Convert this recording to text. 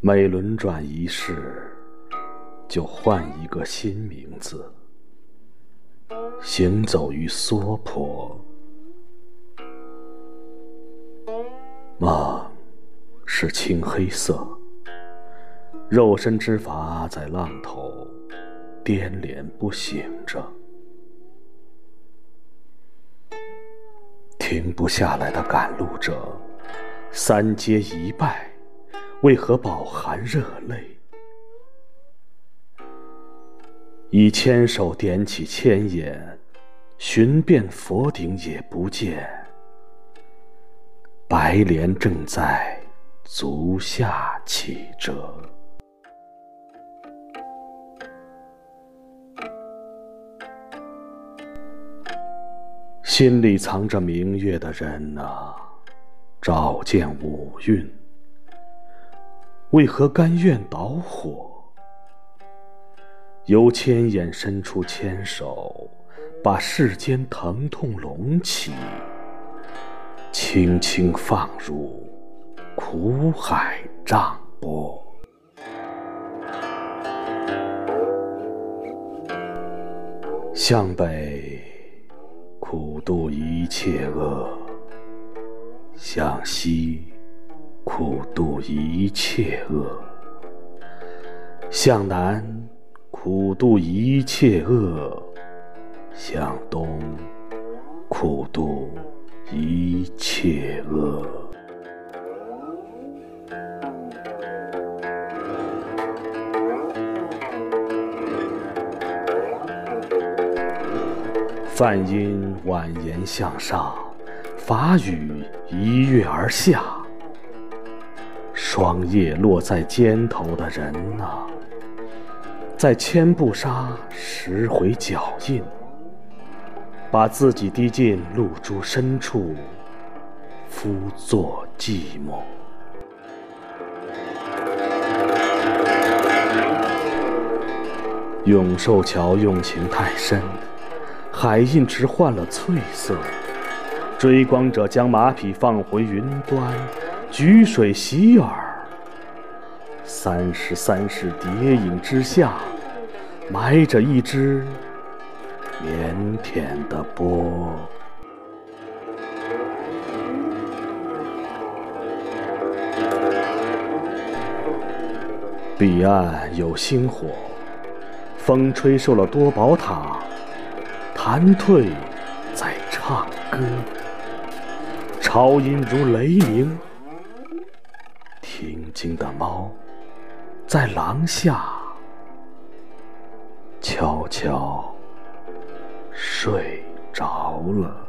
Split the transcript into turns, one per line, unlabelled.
每轮转一世，就换一个新名字。行走于娑婆，梦是青黑色，肉身之筏在浪头颠连不醒着，停不下来的赶路者，三阶一拜，为何饱含热泪？已千手点起千眼，寻遍佛顶也不见。白莲正在足下起着，心里藏着明月的人啊，照见五蕴，为何甘愿捣火？由千眼伸出牵手，把世间疼痛隆起，轻轻放入苦海涨波。向北苦度一切恶，向西苦度一切恶，向南。苦度一切恶，向东苦度一切恶。梵音蜿蜒向上，法语一跃而下。霜叶落在肩头的人啊！在千步沙拾回脚印，把自己滴进露珠深处，敷作寂寞。永寿桥用情太深，海印池换了翠色。追光者将马匹放回云端，举水洗耳。三十三世蝶影之下，埋着一只腼腆的波。彼岸有星火，风吹瘦了多宝塔，弹退在唱歌，潮音如雷鸣，听经的猫。在廊下悄悄睡着了。